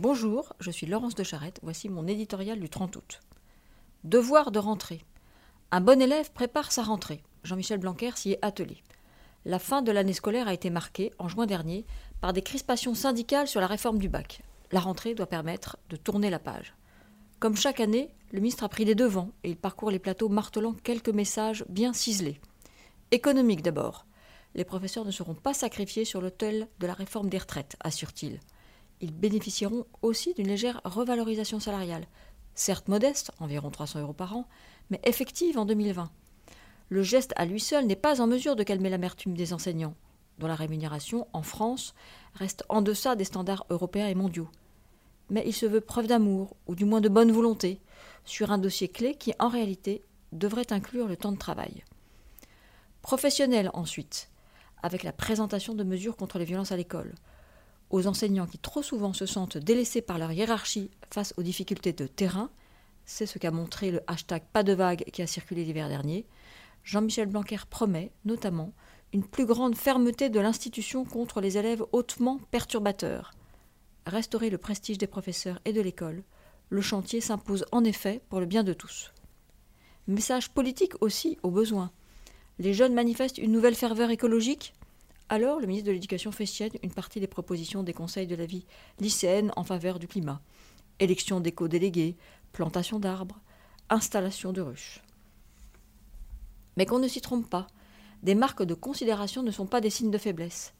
Bonjour, je suis Laurence de Charette, voici mon éditorial du 30 août. Devoir de rentrée. Un bon élève prépare sa rentrée. Jean-Michel Blanquer s'y est attelé. La fin de l'année scolaire a été marquée, en juin dernier, par des crispations syndicales sur la réforme du bac. La rentrée doit permettre de tourner la page. Comme chaque année, le ministre a pris des devants et il parcourt les plateaux martelant quelques messages bien ciselés. Économique d'abord. Les professeurs ne seront pas sacrifiés sur l'autel de la réforme des retraites, assure-t-il. Ils bénéficieront aussi d'une légère revalorisation salariale, certes modeste, environ 300 euros par an, mais effective en 2020. Le geste à lui seul n'est pas en mesure de calmer l'amertume des enseignants, dont la rémunération, en France, reste en deçà des standards européens et mondiaux mais il se veut preuve d'amour, ou du moins de bonne volonté, sur un dossier clé qui, en réalité, devrait inclure le temps de travail. Professionnel ensuite, avec la présentation de mesures contre les violences à l'école, aux enseignants qui trop souvent se sentent délaissés par leur hiérarchie face aux difficultés de terrain, c'est ce qu'a montré le hashtag Pas de vague qui a circulé l'hiver dernier, Jean-Michel Blanquer promet, notamment, une plus grande fermeté de l'institution contre les élèves hautement perturbateurs, restaurer le prestige des professeurs et de l'école, le chantier s'impose en effet pour le bien de tous. Message politique aussi, au besoin. Les jeunes manifestent une nouvelle ferveur écologique Alors, le ministre de l'Éducation fait sienne une partie des propositions des conseils de la vie lycéenne en faveur du climat. Élection d'éco-délégués, plantation d'arbres, installation de ruches. Mais qu'on ne s'y trompe pas, des marques de considération ne sont pas des signes de faiblesse.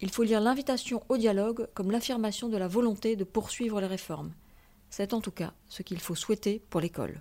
Il faut lire l'invitation au dialogue comme l'affirmation de la volonté de poursuivre les réformes. C'est en tout cas ce qu'il faut souhaiter pour l'école.